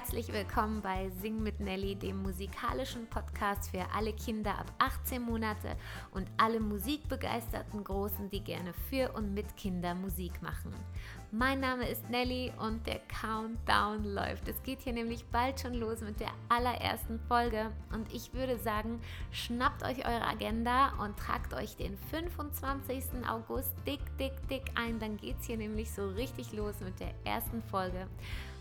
Herzlich willkommen bei Sing mit Nelly, dem musikalischen Podcast für alle Kinder ab 18 Monate und alle musikbegeisterten Großen, die gerne für und mit Kindern Musik machen. Mein Name ist Nelly und der Countdown läuft. Es geht hier nämlich bald schon los mit der allerersten Folge und ich würde sagen, schnappt euch eure Agenda und tragt euch den 25. August dick, dick, dick ein. Dann geht es hier nämlich so richtig los mit der ersten Folge.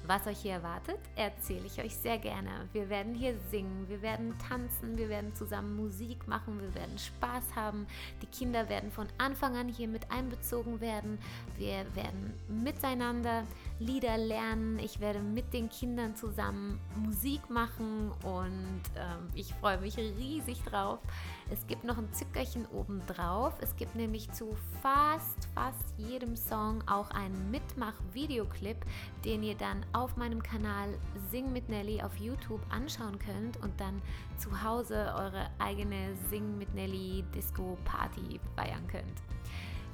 Was euch hier erwartet, erzähle ich euch sehr gerne. Wir werden hier singen, wir werden tanzen, wir werden zusammen Musik machen, wir werden Spaß haben. Die Kinder werden von Anfang an hier mit einbezogen werden. Wir werden miteinander Lieder lernen. Ich werde mit den Kindern zusammen Musik machen und ähm, ich freue mich riesig drauf. Es gibt noch ein Zückerchen obendrauf. Es gibt nämlich zu fast, fast jedem Song auch einen Mitmach-Videoclip, den ihr dann auf meinem Kanal Sing mit Nelly auf YouTube anschauen könnt und dann zu Hause eure eigene Sing mit Nelly Disco Party feiern könnt.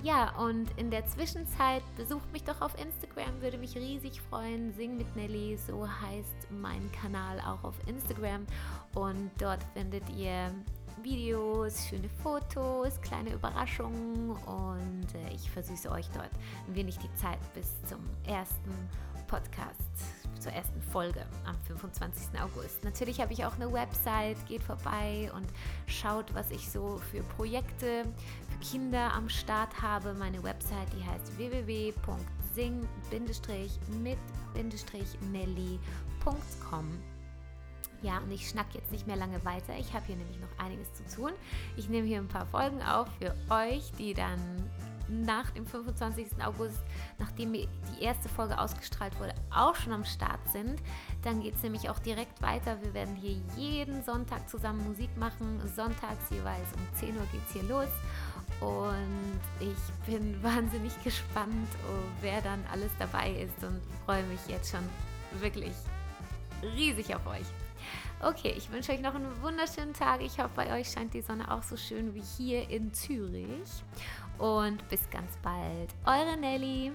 Ja, und in der Zwischenzeit besucht mich doch auf Instagram, würde mich riesig freuen. Sing mit Nelly, so heißt mein Kanal auch auf Instagram. Und dort findet ihr Videos, schöne Fotos, kleine Überraschungen und äh, ich versüße euch dort ein wenig die Zeit bis zum ersten Podcast, zur ersten Folge am 25. August. Natürlich habe ich auch eine Website, geht vorbei und schaut, was ich so für Projekte für Kinder am Start habe. Meine Website, die heißt www.sing-mit-nelly.com. Ja, und ich schnack jetzt nicht mehr lange weiter. Ich habe hier nämlich noch einiges zu tun. Ich nehme hier ein paar Folgen auf für euch, die dann nach dem 25. August, nachdem die erste Folge ausgestrahlt wurde, auch schon am Start sind. Dann geht es nämlich auch direkt weiter. Wir werden hier jeden Sonntag zusammen Musik machen. Sonntags jeweils um 10 Uhr geht es hier los. Und ich bin wahnsinnig gespannt, oh, wer dann alles dabei ist und freue mich jetzt schon wirklich riesig auf euch. Okay, ich wünsche euch noch einen wunderschönen Tag. Ich hoffe, bei euch scheint die Sonne auch so schön wie hier in Zürich. Und bis ganz bald. Eure Nelly.